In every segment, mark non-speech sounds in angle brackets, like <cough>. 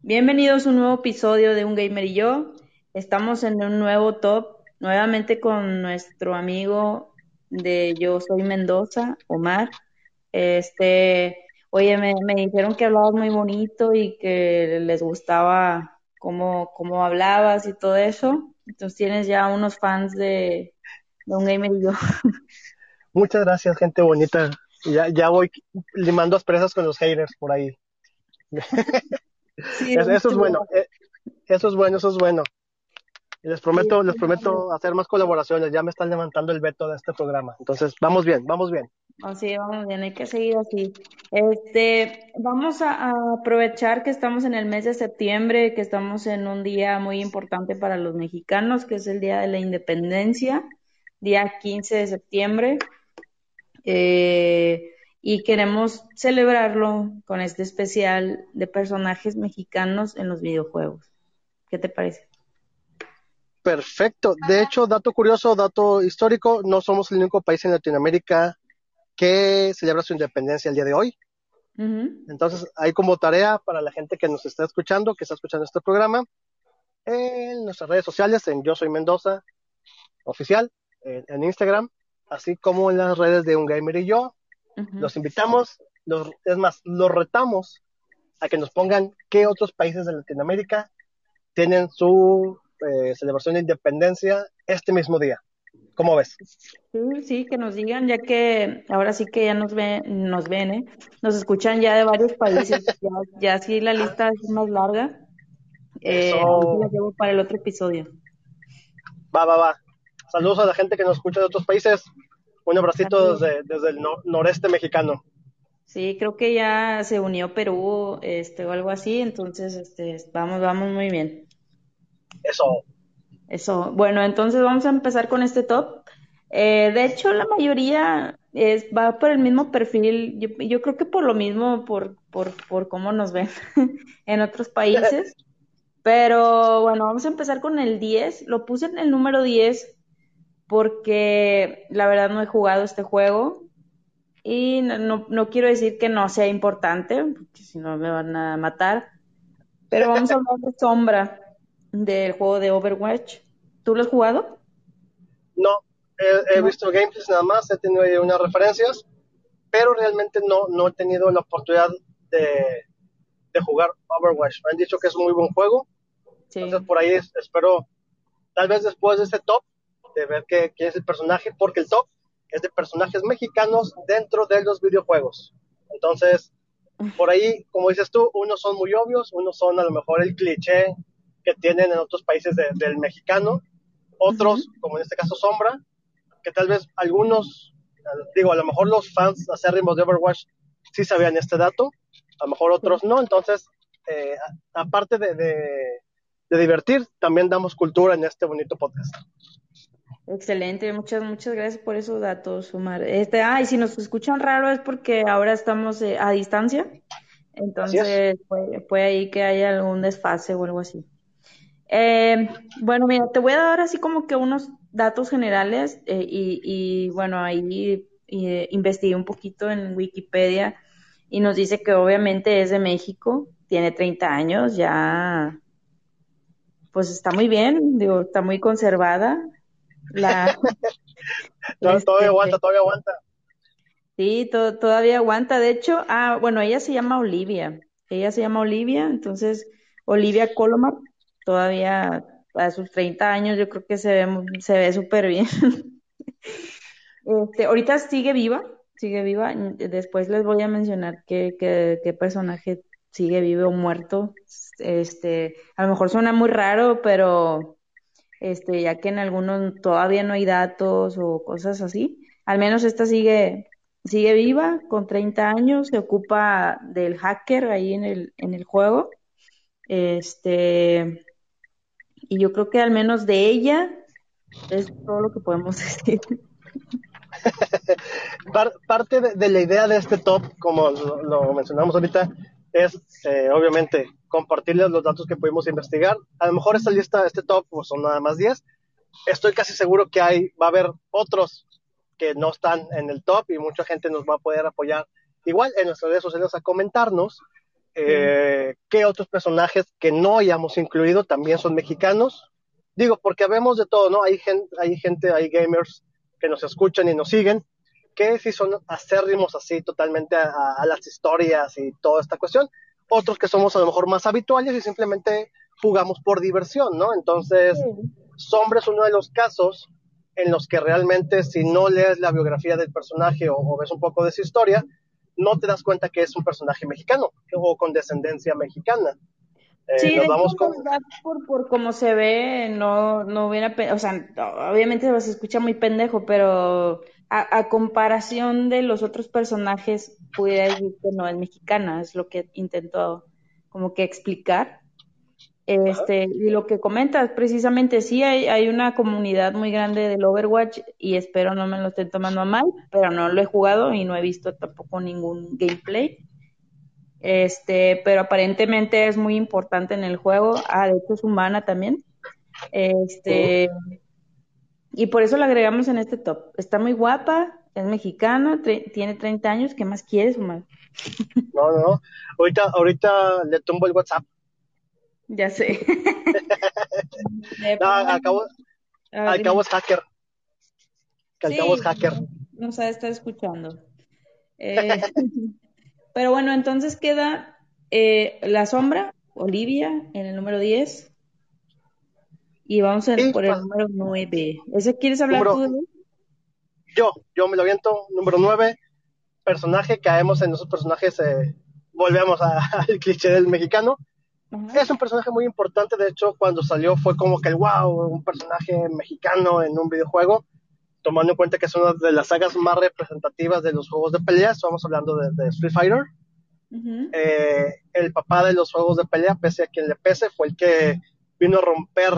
Bienvenidos a un nuevo episodio de Un Gamer y yo. Estamos en un nuevo top, nuevamente con nuestro amigo de Yo Soy Mendoza, Omar. Este, oye, me, dijeron que hablabas muy bonito y que les gustaba cómo, cómo hablabas y todo eso. Entonces tienes ya unos fans de, de Un Gamer y yo. <laughs> Muchas gracias, gente bonita. Ya, ya voy limando asperezas con los haters por ahí. <laughs> eso, es bueno, eh, eso es bueno, eso es bueno. les prometo, les prometo hacer más colaboraciones. Ya me están levantando el veto de este programa. Entonces, vamos bien, vamos bien. Así, vamos bien, hay que seguir así. Este, vamos a, aprovechar que estamos en el mes de septiembre, que estamos en un día muy importante para los mexicanos, que es el Día de la Independencia, día 15 de septiembre. Eh, y queremos celebrarlo con este especial de personajes mexicanos en los videojuegos. ¿Qué te parece? Perfecto. De hecho, dato curioso, dato histórico, no somos el único país en Latinoamérica que celebra su independencia el día de hoy. Entonces, hay como tarea para la gente que nos está escuchando, que está escuchando este programa, en nuestras redes sociales, en Yo Soy Mendoza Oficial, en, Instagram, así como en las redes de Un Gamer y Yo, los invitamos, los, es más, los retamos a que nos pongan qué otros países de Latinoamérica tienen su eh, celebración de independencia este mismo día. ¿Cómo ves? Sí, sí, que nos digan, ya que ahora sí que ya nos ven, nos ven, ¿eh? Nos escuchan ya de varios países, <laughs> ya, ya sí la lista es más larga. Eh, la llevo para el otro episodio. Va, va, va. Saludos a la gente que nos escucha de otros países. Un abracito desde, el noreste mexicano. Sí, creo que ya se unió Perú, este, o algo así, entonces, este, vamos, vamos muy bien. Eso. Eso. Bueno, entonces vamos a empezar con este top. Eh, de hecho, la mayoría es, va por el mismo perfil. Yo, yo creo que por lo mismo, por, por, por cómo nos ven <laughs> en otros países. <laughs> Pero bueno, vamos a empezar con el 10. Lo puse en el número 10 porque la verdad no he jugado este juego y no, no, quiero decir que no sea importante, porque si no me van a matar, pero vamos a hablar de Sombra, del juego de Overwatch. ¿Tú lo has jugado? No, he, visto gameplays nada más, he tenido unas referencias, pero realmente no, no he tenido la oportunidad de, de jugar Overwatch. Me han dicho que es un muy buen juego, entonces por ahí espero, tal vez después de este top, de ver qué, es el personaje, porque el top es de personajes mexicanos dentro de los videojuegos. Entonces, por ahí, como dices tú, unos son muy obvios, unos son a lo mejor el cliché que tienen en otros países del mexicano, otros, como en este caso Sombra, que tal vez algunos, digo, a lo mejor los fans acérrimos de Overwatch sí sabían este dato, a lo mejor otros no, entonces, eh, aparte de, de divertir, también damos cultura en este bonito podcast. Excelente, muchas, muchas gracias por esos datos, Omar. Este, ah, y si nos escuchan raro es porque ahora estamos eh, a distancia, entonces puede, ahí que haya algún desfase o algo así. Eh, bueno, mira, te voy a dar así como que unos datos generales eh, y, bueno, ahí investigué un poquito en Wikipedia y nos dice que obviamente es de México, tiene 30 años, ya pues está muy bien, digo, está muy conservada, la, <laughs> <laughs> todavía este, aguanta, todavía aguanta. Sí, todavía aguanta. De hecho, ah, bueno, ella se llama Olivia. Ella se llama Olivia, entonces Olivia Colomar todavía a sus 30 años yo creo que se ve se ve súper bien. <laughs> este, ahorita sigue viva, sigue viva. Después les voy a mencionar qué, qué, qué personaje sigue vivo o muerto. Este, a lo mejor suena muy raro, pero este, ya que en algunos todavía no hay datos o cosas así. Al menos esta sigue, sigue viva, con 30 años, se ocupa del hacker ahí en el, en el juego. Este, y yo creo que al menos de ella es todo lo que podemos <laughs> decir. <laughs> Parte de, la idea de este top, como lo mencionamos ahorita, es eh, obviamente compartirles los datos que pudimos investigar. A lo mejor esta lista, este top, pues son nada más 10, estoy casi seguro que hay, va a haber otros que no están en el top y mucha gente nos va a poder apoyar igual en nuestras redes sociales a comentarnos eh, qué otros personajes que no hayamos incluido también son mexicanos. Digo, porque vemos de todo, ¿no? Hay gente, hay gente, hay gamers que nos escuchan y nos siguen, que sí son acérrimos así totalmente a, a las historias y toda esta cuestión. Otros que somos a lo mejor más habituales y simplemente jugamos por diversión, ¿no? Entonces, Sombra es uno de los casos en los que realmente si no lees la biografía del personaje o, ves un poco de su historia, no te das cuenta que es un personaje mexicano o con descendencia mexicana. Eh, sí, nos vamos con... por, por cómo se ve, no, no hubiera, o sea, obviamente se escucha muy pendejo, pero a, comparación de los otros personajes, pudiera decir que no es mexicana, es lo que intento como que explicar. Este, y lo que comentas, precisamente sí hay, hay una comunidad muy grande del Overwatch y espero no me lo estén tomando a mal, pero no lo he jugado y no he visto tampoco ningún gameplay. Este, pero aparentemente es muy importante en el juego. Ah, de hecho es humana también. Este, y por eso la agregamos en este top. Está muy guapa, es mexicana, tiene 30 años, ¿qué más quieres, humano? No, <laughs> no, no. Ahorita, ahorita le tumbo el WhatsApp. Ya sé. <laughs> no, acabo, al cabo es hacker. Que al cabo es hacker. No sabe estar escuchando. Eh, <laughs> pero bueno, entonces queda eh, La Sombra, Olivia, en el número 10. Y vamos a por el número 9. ¿Ese quieres hablar tú? Yo, yo me lo aviento. Número 9, personaje, caemos en esos personajes, eh, volvemos <laughs> al cliché del mexicano. Es un personaje muy importante, de hecho, cuando salió fue como que el wow, un personaje mexicano en un videojuego, tomando en cuenta que es una de las sagas más representativas de los juegos de pelea, estamos hablando de, Street Fighter. Eh, el papá de los juegos de pelea, pese a quien le pese, fue el que vino a romper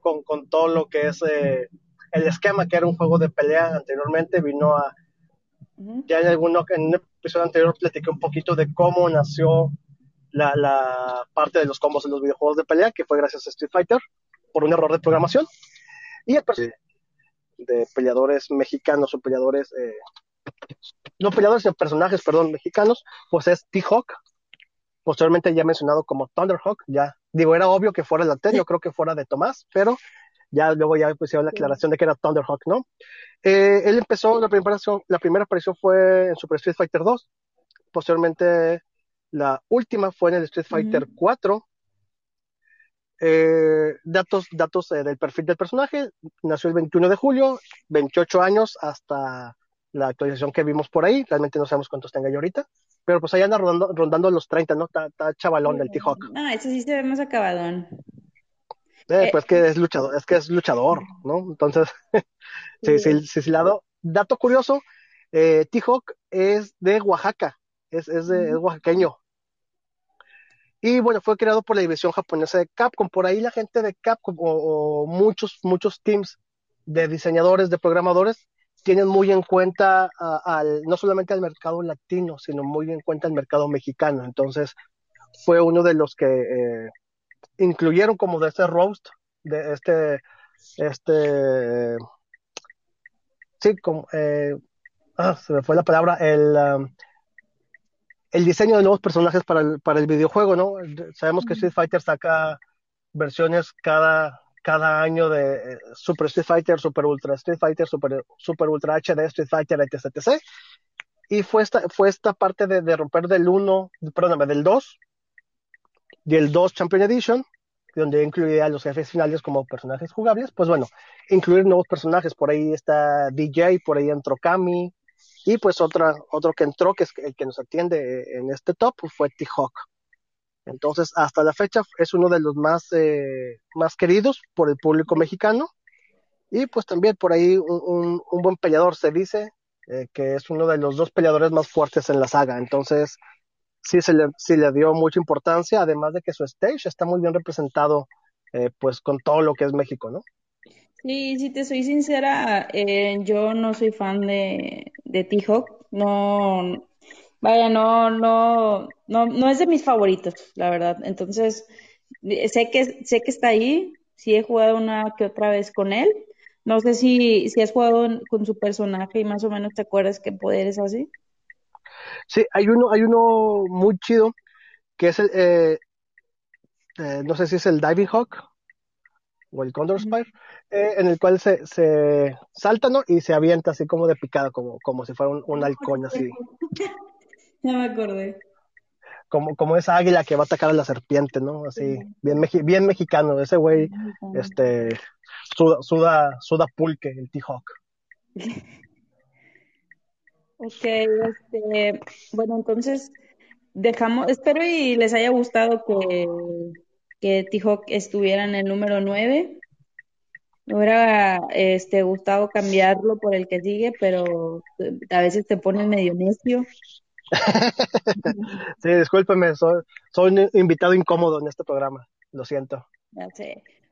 con, con todo lo que es eh, el esquema que era un juego de pelea anteriormente, vino a... Ya en, alguno, en un episodio anterior platiqué un poquito de cómo nació la, la, parte de los combos en los videojuegos de pelea, que fue gracias a Street Fighter, por un error de programación. Y el de peleadores mexicanos o peleadores, eh, no peleadores, sino personajes, perdón, mexicanos, pues es T-Hawk, posteriormente ya mencionado como Thunderhawk, ya digo, era obvio que fuera el anterior, creo que fuera de Tomás, pero ya luego ya pusieron la aclaración de que era Thunderhawk, ¿no? Eh, él empezó, la primera, la primera aparición fue en Super Street Fighter 2, posteriormente la última fue en el Street Fighter 4. Eh, datos datos eh, del perfil del personaje. Nació el 21 de julio, 28 años hasta la actualización que vimos por ahí. Realmente no sabemos cuántos tenga yo ahorita. Pero pues ahí anda rondando, rondando los 30, ¿no? Está, chavalón del T-Hawk. Ah, ese sí se ve más acabadón. Eh, pues que es luchador, es que es luchador, ¿no? Entonces, <laughs> sí, sí, sí, sí, lado. Dato curioso, T-Hawk es de Oaxaca, es, es, de, es oaxaqueño. Y bueno, fue creado por la división japonesa de Capcom. Por ahí la gente de Capcom o, muchos, muchos teams de diseñadores, de programadores, tienen muy en cuenta al, no solamente al mercado latino, sino muy en cuenta al mercado mexicano. Entonces, fue uno de los que eh, incluyeron como de este roast, de este, este, sí, como, eh, ah, se me fue la palabra, el, um, el diseño de nuevos personajes para el, para el videojuego, ¿no? Sabemos que Street Fighter saca versiones cada, cada año de eh, Super Street Fighter, Super Ultra Street Fighter, Super, Super Ultra HD, Street Fighter, etc, etc. Y fue esta, fue esta parte de, romper del 1, perdóname, del 2, y el 2 Champion Edition, donde incluía a los jefes finales como personajes jugables, pues bueno, incluir nuevos personajes, por ahí está DJ, por ahí entró Kami, y pues otra, otro que entró, que es el que nos atiende en este top, fue T-Hawk. Entonces, hasta la fecha es uno de los más, eh, más queridos por el público mexicano. Y pues también por ahí un, un, buen peleador se dice eh, que es uno de los dos peleadores más fuertes en la saga. Entonces, sí se le, sí le dio mucha importancia, además de que su stage está muy bien representado eh, pues con todo lo que es México, ¿no? Sí, si te soy sincera, eh, yo no soy fan de, de T-Hawk. No, vaya, no, no, no, no es de mis favoritos, la verdad. Entonces, sé que, sé que está ahí, sí he jugado una que otra vez con él. No sé si, si has jugado con su personaje y más o menos te acuerdas qué poderes así. Sí, hay uno, hay uno muy chido que es el, eh, eh, no sé si es el Diving Hawk o el Condor Spire, eh, en el cual se, se salta, ¿no? Y se avienta así como de picada, como, como si fuera un, un halcón así. <laughs> <laughs> Ya me acordé. Como, como esa águila que va a atacar a la serpiente, ¿no? Así, bien, meji- bien mexicano. Ese güey, este, suda, suda, suda pulque, el T-Hawk. <laughs> Ok, este, bueno, entonces dejamos, espero y les haya gustado que, que T-Hawk estuviera en el número 9. Me hubiera este, gustado cambiarlo por el que sigue, pero eh, a veces te pones medio necio. <laughs> Sí, discúlpeme, soy, soy un invitado incómodo en este programa. Lo siento.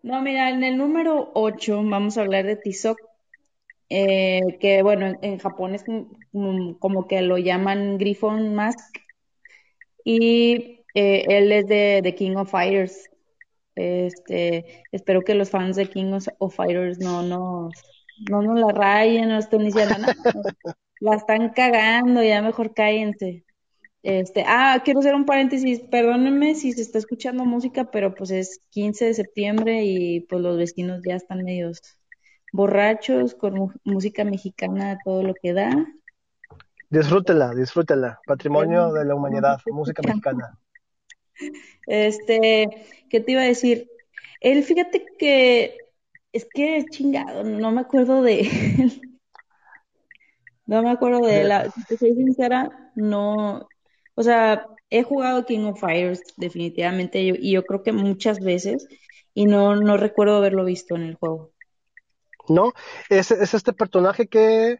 No, mira, en el número 8 vamos a hablar de Tizoc, eh, que bueno, en, Japón es como, como que lo llaman Griffon Mask, y eh, él es de, de King of Fighters. Este, espero que los fans de King of, Fighters no nos, no nos la rayen, no estén diciendo nada. <laughs> La están cagando, ya mejor cállense. Este, ah, quiero hacer un paréntesis, perdónenme si se está escuchando música, pero pues es 15 de septiembre y pues los vecinos ya están medios borrachos con música mexicana, todo lo que da. Disfrútela, disfrútela. Patrimonio de la humanidad, música <laughs> mexicana. Este, ¿qué te iba a decir? Él, fíjate que es que chingado, no me acuerdo de <laughs> él. No me acuerdo de. La- <laughs> Si te soy sincera, no. O sea, he jugado King of Fighters definitivamente yo- y yo creo que muchas veces y no, no recuerdo haberlo visto en el juego. ¿No? Es, es este personaje que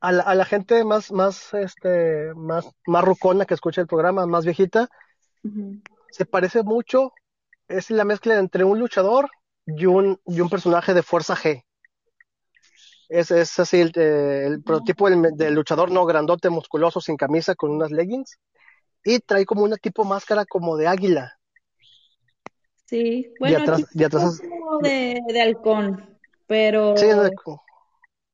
a la, a la gente más, más, este, más, más rucona que escucha el programa, más viejita, se parece mucho. Es la mezcla entre un luchador y un, y un personaje de Fuerza G. Es, es así el, eh, el prototipo del, del luchador no grandote, musculoso, sin camisa, con unas leggings. Y trae como una tipo máscara como de águila. Sí, Y bueno, atrás, aquí y atrás es como de, de halcón, pero sí, es-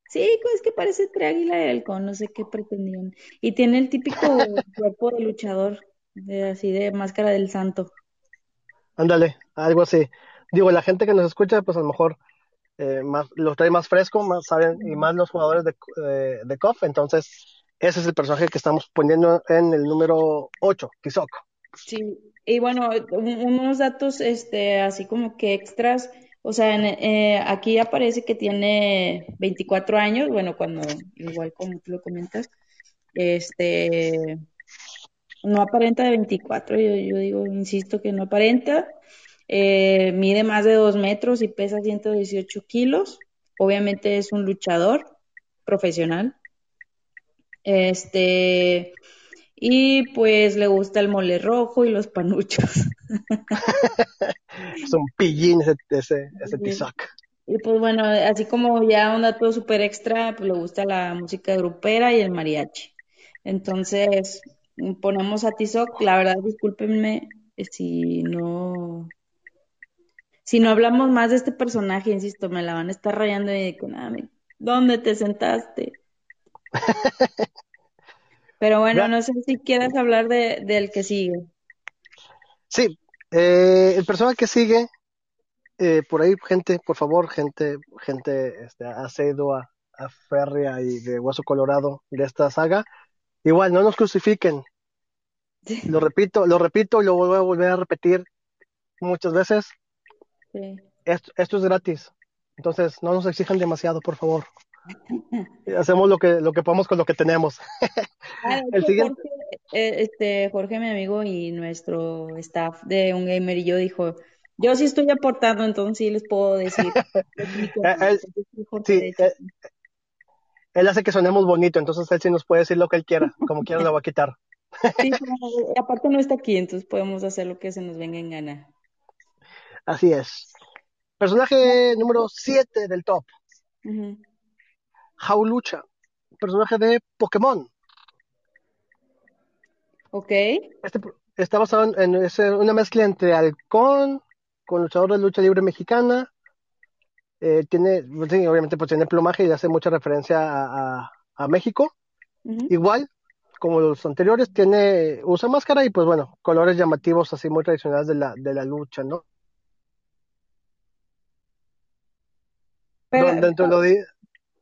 sí, es que parece entre águila y halcón, no sé qué pretendían. Y tiene el típico <laughs> cuerpo de luchador, de, así de máscara del santo. ándale, algo así. Digo, la gente que nos escucha, pues a lo mejor eh, más, lo trae más fresco, más saben, y más los jugadores de, de, de KOF, entonces ese es el personaje que estamos poniendo en el número 8, Kizok. Sí, y bueno, un- unos datos, este, así como que extras, o sea, en- eh, aquí aparece que tiene 24 años, bueno, cuando, igual como tú lo comentas, este, no aparenta de 24, yo, yo digo, insisto que no aparenta, eh, mide más de 2 metros y pesa 118 kilos, obviamente es un luchador profesional, este, y pues le gusta el mole rojo y los panuchos. Es un pillín ese, ese, Kizok. Y pues bueno, así como ya un dato súper extra, pues le gusta la música grupera y el mariachi. Entonces, ponemos a Tizoc, la verdad, discúlpenme si no, si no hablamos más de este personaje, insisto, me la van a estar rayando y con ah, ¿dónde te sentaste? <laughs> Pero bueno, no sé si quieras hablar de, del que sigue. Sí, eh, el personaje que sigue, eh, por ahí, gente, por favor, gente, gente este, asedua, férrea y de hueso colorado de esta saga, igual, no nos crucifiquen. Lo repito, lo repito y lo voy a volver a repetir muchas veces. Sí. Esto, esto es gratis. Entonces, no nos exijan demasiado, por favor. <laughs> Hacemos lo que, lo que podemos con lo que tenemos. Ah, <laughs> El siguiente. Jorge, eh, este, Jorge, mi amigo y nuestro staff de Un Gamer y yo dijo, yo sí estoy aportando, entonces sí les puedo decir. <laughs> Eh, él- sí, eh, él hace que sonemos bonito, entonces él sí nos puede decir lo que él quiera, como quiera lo va a quitar. Sí, aparte no está aquí, entonces podemos hacer lo que se nos venga en gana. Así es. Personaje número 7 del top, Ujú. Jaulucha, personaje de Pokémon. Ok, Este está basado en, una mezcla entre halcón, con luchador de lucha libre mexicana. Eh, tiene, pues obviamente, pues tiene plumaje y hace mucha referencia a, a, México. Igual, como los anteriores, tiene, usa máscara y pues bueno, colores llamativos así muy tradicionales de la, de la lucha, ¿no? Pero, dentro lo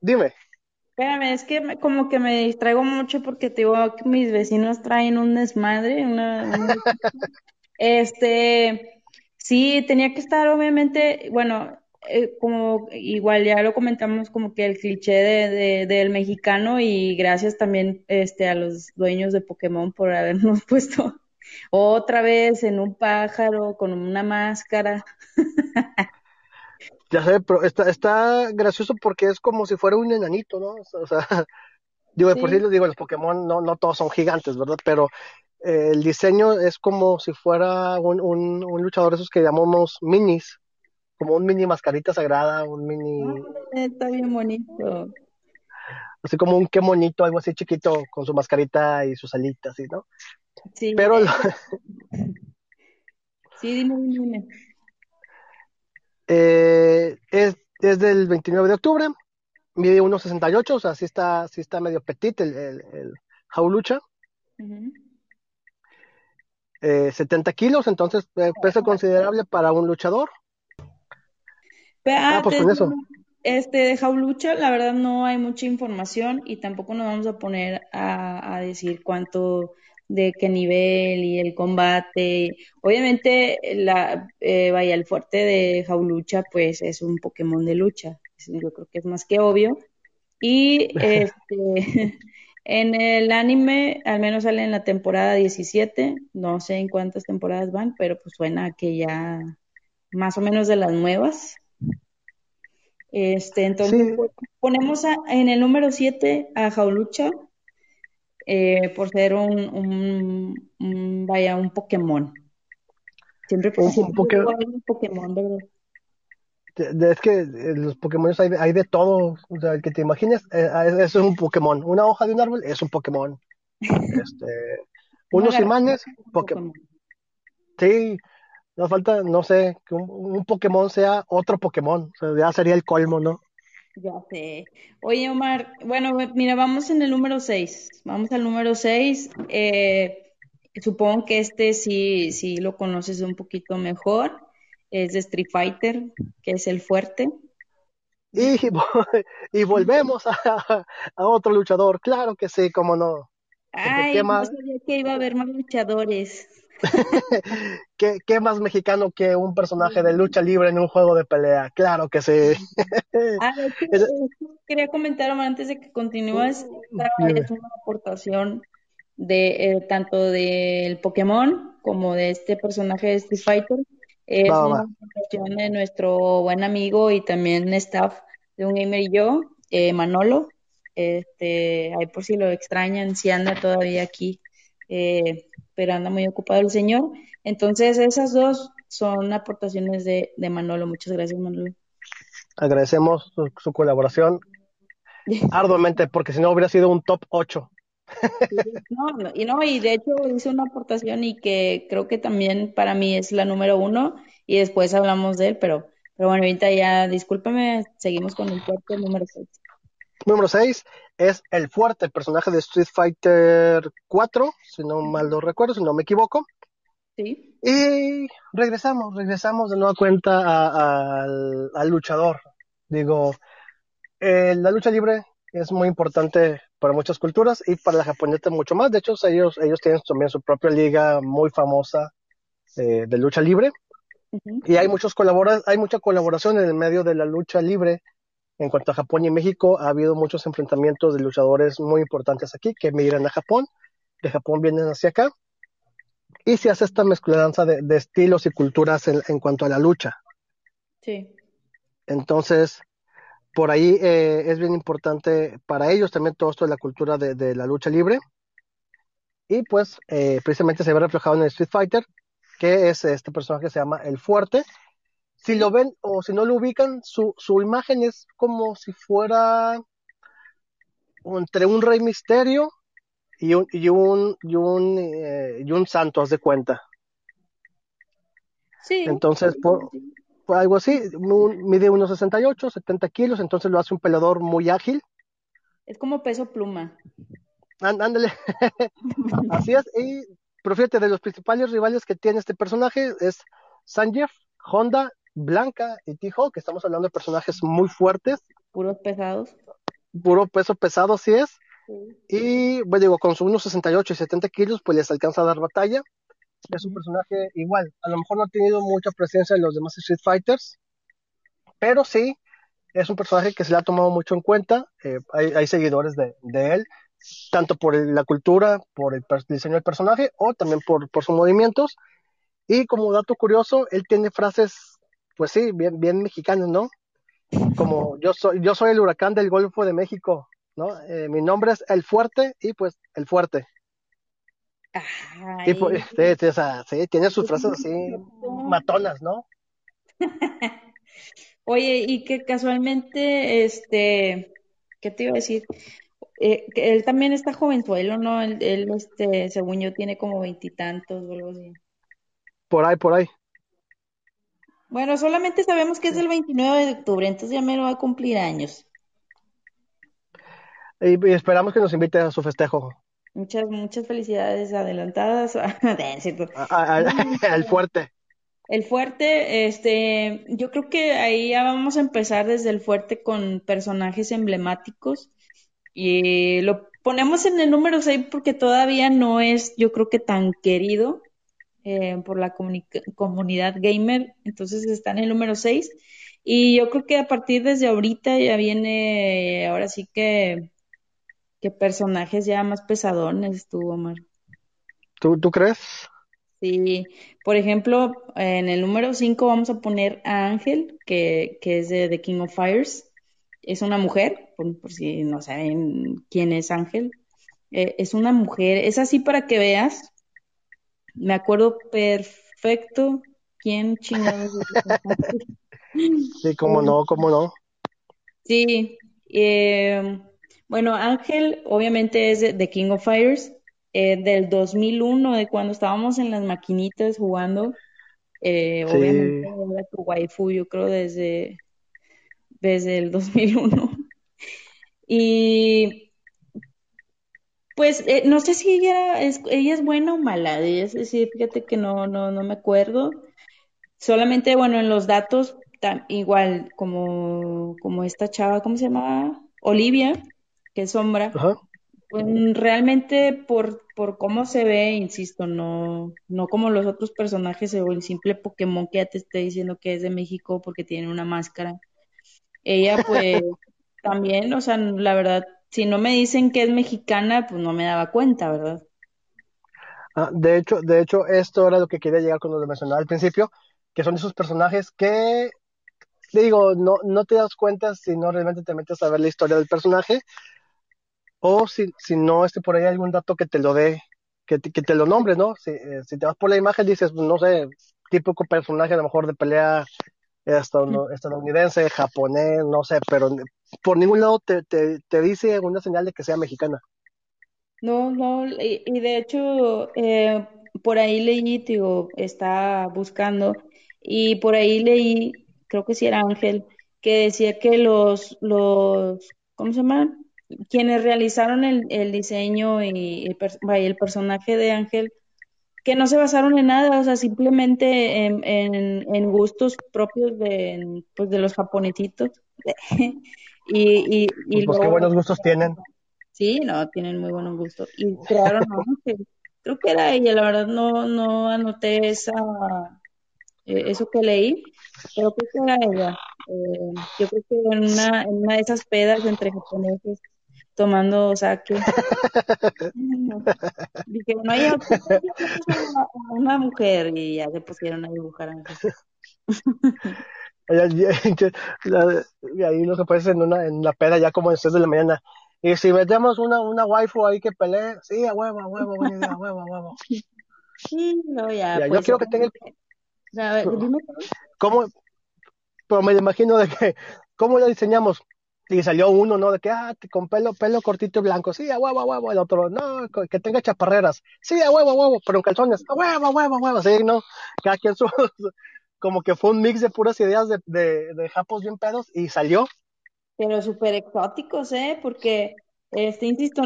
dime. Espérame, es que como que me distraigo mucho porque te digo que mis vecinos traen un desmadre, una, <laughs> este, sí, tenía que estar obviamente, bueno, eh, como igual ya lo comentamos como que el cliché de, del mexicano y gracias también este a los dueños de Pokémon por habernos <laughs> puesto otra vez en un pájaro con una máscara. <laughs> Ya sé, pero está, está gracioso porque es como si fuera un enanito, ¿no? O sea, <laughs> digo, por sí lo digo, los Pokémon no, no todos son gigantes, ¿verdad? Pero eh, el diseño es como si fuera un, un, un, luchador esos que llamamos minis, como un mini mascarita sagrada, un mini... está bien bonito. Así como un qué monito, algo así chiquito, con su mascarita y sus alitas, ¿sí, ¿no? Sí. Pero... Sí, dime, dime. Eh, es, es, del 29 de octubre, mide 1.68, o sea, sí está, sí está medio petit el, el, jaulucha. 70 eh, kilos, entonces eh, peso considerable para un luchador. ah, pues con eso. Este, de jaulucha, la verdad no hay mucha información y tampoco nos vamos a poner a, a decir cuánto de qué nivel y el combate. Obviamente, la, eh, vaya, el fuerte de Jaulucha, pues es un Pokémon de lucha. Yo creo que es más que obvio. Y <laughs> este, <laughs> en el anime, al menos sale en la temporada 17, no sé en cuántas temporadas van, pero pues suena que ya más o menos de las nuevas. Este, entonces pues, ponemos en el número 7 a Jaulucha, eh, por ser un, un, vaya, un Pokémon. Siempre un, un, un Pokémon, ¿verdad? Es que eh, los Pokémon hay, hay, de todo, o sea, el que te imagines, eh, eso es un Pokémon. Una hoja de un árbol es un Pokémon. Este, <laughs> unos imanes, Pokémon. Sí, nos falta, no sé, que un, un, Pokémon sea otro Pokémon, o sea, ya sería el colmo, ¿no? Ya sé. Oye, Omar, bueno, mira, vamos en el número 6. Vamos al número 6. Eh, supongo que este sí, sí lo conoces un poquito mejor. Es de Street Fighter, que es el fuerte. Y, <laughs> y volvemos a, a, otro luchador, claro que sí, cómo no. Ay, no sabía que iba a haber más luchadores. <laughs> ¿Qué, más mexicano que un personaje de lucha libre en un juego de pelea? Claro que sí. <laughs> Ah, quería comentar antes de que continúes, es una aportación de eh, tanto del Pokémon como de este personaje de Street Fighter. Es una aportación de nuestro buen amigo y también staff de un gamer y yo, eh, Manolo. Este, ahí por si lo extrañan, si anda todavía aquí eh, pero anda muy ocupado el señor. Entonces, esas dos son aportaciones de, Manolo. Muchas gracias, Manolo. Agradecemos su, colaboración <laughs> arduamente, porque si no hubiera sido un top 8. no, y no, y de hecho hizo una aportación y que creo que también para mí es la número uno, y después hablamos de él, pero, pero bueno, ahorita ya, discúlpeme, seguimos con el cuarto número 6. Número 6 es el fuerte personaje de Street Fighter 4, si no mal lo recuerdo, si no me equivoco. Sí. Y regresamos, regresamos de nueva cuenta al, luchador. Digo, eh, la lucha libre es muy importante para muchas culturas y para la japonesa mucho más. De hecho, ellos, ellos tienen también su propia liga muy famosa eh, de lucha libre. Y hay muchos colabora hay mucha colaboración en el medio de la lucha libre en cuanto a Japón y México, ha habido muchos enfrentamientos de luchadores muy importantes aquí que migran a Japón, de Japón vienen hacia acá, y se hace esta mezclanza de, estilos y culturas en, cuanto a la lucha. Sí. Entonces, por ahí eh, es bien importante para ellos también todo esto de la cultura de, la lucha libre. Y pues eh, precisamente se ve reflejado en el Street Fighter, que es este personaje que se llama El Fuerte, si lo ven o si no lo ubican, su, su imagen es como si fuera entre un rey misterio y un, y un, y un, eh, y un santo, haz de cuenta. Sí. Entonces, por, por algo así, un- mide unos 68, 70 kilos, entonces lo hace un peleador muy ágil. Es como peso pluma. Án- Ándale, <laughs> así es. Y, pero fíjate, de los principales rivales que tiene este personaje es Sanjeev, Honda, Blanca y Tijo, que estamos hablando de personajes muy fuertes, Puros pesados. puro peso pesado, así es. Sí. Y, bueno, digo, con sus unos 68 y 70 kilos, pues les alcanza a dar batalla. Es un personaje igual, a lo mejor no ha tenido mucha presencia en los demás Street Fighters, pero sí, es un personaje que se le ha tomado mucho en cuenta. eh, hay, hay seguidores de, de él, tanto por la cultura, por el diseño del personaje, o también por, por sus movimientos. Y como dato curioso, él tiene frases, pues sí, bien, bien mexicanas, ¿no? Como yo soy, yo soy el huracán del Golfo de México, ¿no? Eh, mi nombre es El Fuerte y pues El Fuerte. Y, pues, Ay, sí, sí, o sea, sí, tiene sus frases así matonas, ¿no? <laughs> Oye, y que casualmente, este, ¿qué te iba a decir? Eh, que él también está jovenzuelo, ¿no? Él, él, este, según yo, tiene como veintitantos o algo así. Por ahí, por ahí. Bueno, solamente sabemos que es el 29 de octubre, entonces ya me lo va a cumplir años. Y, y esperamos que nos invite a su festejo. Muchas, muchas felicidades adelantadas. <laughs> Es cierto. A- a- al- <laughs> al fuerte. El fuerte, este, yo creo que ahí ya vamos a empezar desde el fuerte con personajes emblemáticos y lo ponemos en el número 6 porque todavía no es, yo creo que tan querido eh, por la comunidad gamer, entonces está en el número 6 y yo creo que a partir desde ahorita ya viene, ahora sí que, que personajes ya más pesadones, tú, Omar. ¿Tú, tú crees? Sí, por ejemplo, en el número 5 vamos a poner a Ángel, que, que es de The King of Fires. Es una mujer, por, por si no saben quién es Ángel. Eh, es una mujer, es así para que veas. Me acuerdo perfecto quién chingados. Sí, cómo no, cómo no. Sí, eh, bueno, Ángel obviamente es de King of Fires, eh, del 2001, de cuando estábamos en las maquinitas jugando. Eh, Sí. obviamente era tu waifu, yo creo, desde, desde el 2001. Y pues eh, no sé si ella es, ella es buena o mala, es decir, fíjate que no, no, no me acuerdo. Solamente, bueno, en los datos, igual como, como esta chava, ¿cómo se llamaba? Olivia, que es sombra. Ajá. Pues realmente por, por cómo se ve, insisto, no, no como los otros personajes o el simple Pokémon que ya te esté diciendo que es de México porque tiene una máscara. Ella pues <laughs> también, o sea, la verdad, si no me dicen que es mexicana, pues no me daba cuenta, ¿verdad? Ah, de hecho, de hecho, esto era lo que quería llegar cuando lo mencionaba al principio, que son esos personajes que, digo, no, no te das cuenta si no realmente te metes a ver la historia del personaje, o si, si no este por ahí algún dato que te lo dé, que, te- que te lo nombre, ¿no? Si, eh, si te vas por la imagen, dices, no sé, típico personaje a lo mejor de pelea estadounidense, japonés, no sé, pero por ningún lado te, te, te dice una señal de que sea mexicana. No, no, y, y de hecho, eh, por ahí leí, digo, estaba buscando, y por ahí leí, creo que sí era Ángel, que decía que los, los, ¿cómo se llaman? Quienes realizaron el, el diseño y el, el personaje de Ángel, que no se basaron en nada, o sea, simplemente en, en, en gustos propios de, pues, de los japonesitos. <laughs> Y, y, y Pues qué buenos gustos tienen. Sí, no, tienen muy buenos gustos. Y crearon a Ángel. Creo que era ella, la verdad no, no anoté esa, eh, eso que leí, pero creo que era ella. Eh, yo creo que en una, en una de esas pedas entre japoneses tomando sake, dijeron, oye, ¿por qué no llamamos a a una mujer? Y ya se pusieron a dibujar <laughs> Y ahí los japoneses en una, en la peda ya como las 6 de la mañana. Y si metemos una, una waifu ahí que pelee, sí, a huevo, a huevo, buena idea, a huevo, a huevo. Sí, no, ya, Ya, yo pues, quiero que tenga el, a ver, dime, ¿cómo? Pero me imagino de que, ¿cómo la diseñamos? Y salió uno, ¿no? De que, ah, con pelo, pelo cortito y blanco, sí, a huevo, a huevo, el otro, no, que tenga chaparreras, sí, a huevo, huevo, pero en calzones, a huevo, a huevo, sí, ¿no? Cada quien su, como que fue un mix de puras ideas de, de, japos bien pedos y salió. Pero súper exóticos, ¿eh? Porque, este, insisto,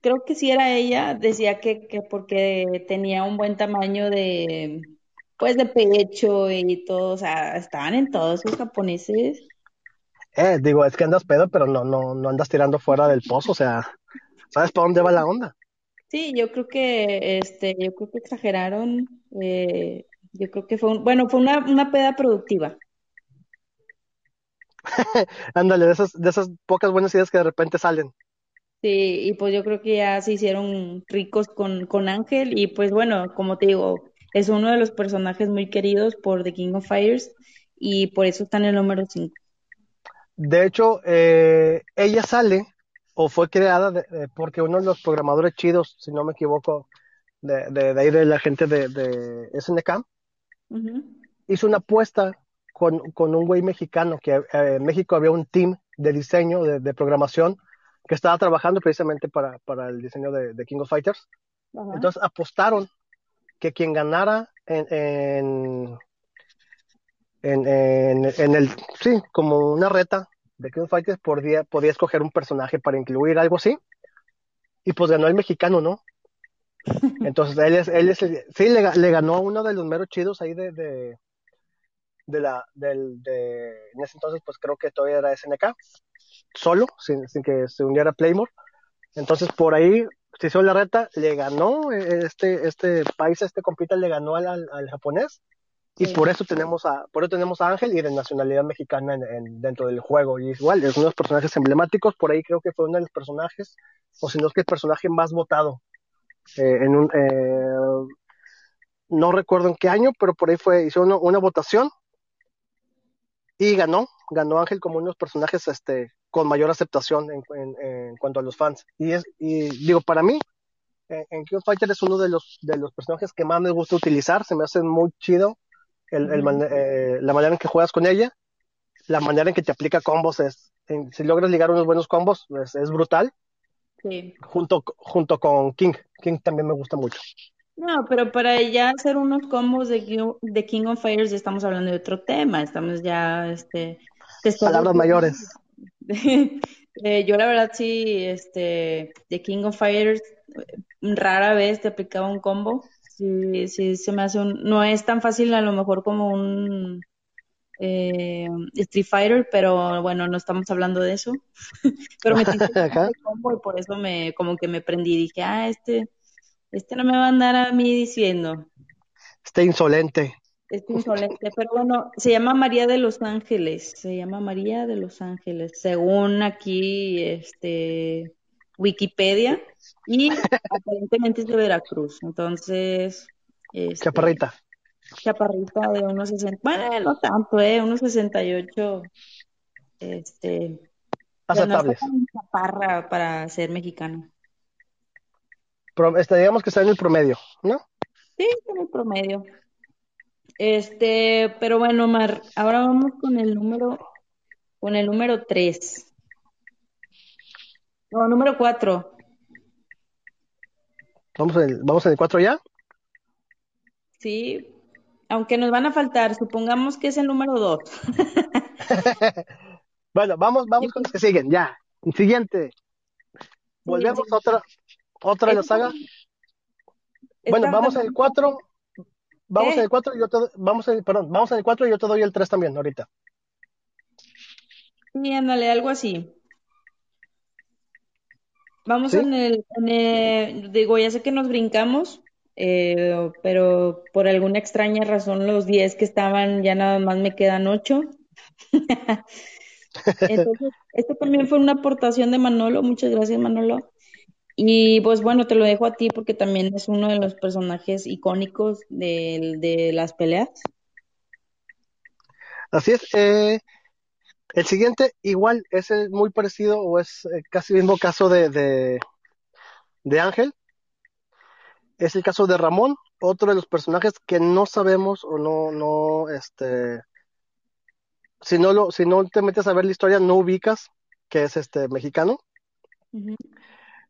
creo que si era ella, decía que, que porque tenía un buen tamaño de, pues, de pecho y todo, o sea, estaban en todos esos japoneses. Eh, digo, es que andas pedo, pero no, no, no andas tirando fuera del pozo, o sea, ¿sabes para dónde va la onda? Sí, yo creo que, este, yo creo que exageraron, eh, yo creo que fue un, bueno, fue una, una peda productiva. <laughs> Ándale, de esas, de esas pocas buenas ideas que de repente salen. Sí, y pues yo creo que ya se hicieron ricos con, con Ángel y pues bueno, como te digo, es uno de los personajes muy queridos por The King of Fighters y por eso está en el número 5. De hecho, eh, ella sale o fue creada de- de- porque uno de los programadores chidos, si no me equivoco, de, de, ahí de la gente de, SNK, Ujú. hizo una apuesta con, con un güey mexicano, que eh, en México había un team de diseño, de, programación, que estaba trabajando precisamente para, para el diseño de, King of Fighters. Entonces apostaron que quien ganara en, en, en, en, en el, sí, como una reta de King of Fighters, podía, podía escoger un personaje para incluir algo así. Y pues ganó el mexicano, ¿no? <laughs> Entonces él es, él es, el- sí, le, ga- le ganó a uno de los meros chidos ahí de, de, de la, del, de, en ese entonces pues creo que todavía era SNK, solo, sin, sin que se uniera Playmore. Entonces por ahí se hizo la reta, le ganó eh, este, este país, este compita le ganó al, al, al japonés. Y Sí. por eso tenemos a, por eso tenemos a Ángel y de nacionalidad mexicana en, en- dentro del juego. Y igual, es uno de los personajes emblemáticos, por ahí creo que fue uno de los personajes, o si no es que el personaje más votado eh, en un, eh, no recuerdo en qué año, pero por ahí fue, hizo una, una votación y ganó, ganó Ángel como uno de los personajes este, con mayor aceptación en, en- en cuanto a los fans. Y es, y digo, para mí, en, en King of Fighter es uno de los, de los personajes que más me gusta utilizar, se me hace muy chido el, mane- eh, la manera en que juegas con ella, la manera en que te aplica combos es, en- si logras ligar unos buenos combos, es, es brutal, Sí. junto, junto con King. King también me gusta mucho. No, pero para ya hacer unos combos de, King- de King of Fighters ya estamos hablando de otro tema, estamos ya, este, Palabras mayores. <laughs> Eh, yo la verdad sí, este, de King of Fighters, rara vez te aplicaba un combo. Sí, sí, se me hace un, no es tan fácil a lo mejor como un eh, Street Fighter, pero bueno, no estamos hablando de eso. <laughs> Pero me combo y por eso me, como que me prendí, dije, ah, este, este no me va a andar a mí diciendo. Este insolente. Es insolente, pero bueno, se llama María de los Ángeles, se llama María de los Ángeles, según aquí, este, Wikipedia, y <laughs> aparentemente es de Veracruz, entonces, este, Chaparrita. chaparrita de unos 60, bueno, no tanto, eh, unos 68, este, no Aceptables. tan chaparra para ser mexicana. Pro- este, digamos que está en el promedio, ¿no? Sí, está en el promedio. Este, pero bueno, Mar, ahora vamos con el número, con el número 3. No, número 4. Vamos en el, vamos en el 4 ya. Sí, aunque nos van a faltar, supongamos que es el número 2. <laughs> Bueno, vamos, vamos con los que siguen, ya. Siguiente. Volvemos a otra, otra de la saga. Bueno, vamos en el 4. Vamos en el 4 y yo te, doy- vamos en perdón, vamos en el 4 y yo te doy el 3 también ahorita. Ándale, algo así. Vamos ¿Sí? en el, en el- digo, ya sé que nos brincamos, eh, pero por alguna extraña razón los 10 que estaban ya nada más me quedan 8. <laughs> Entonces, esto también fue una aportación de Manolo, muchas gracias Manolo. Y pues bueno, te lo dejo a ti porque también es uno de los personajes icónicos de, de las peleas. Así es. eh, el siguiente, igual, es el muy parecido o es eh, casi el mismo caso de, de, de Ángel. Es el caso de Ramón, otro de los personajes que no sabemos o no, no, este, si no lo, si no te metes a ver la historia, no ubicas. que es este mexicano.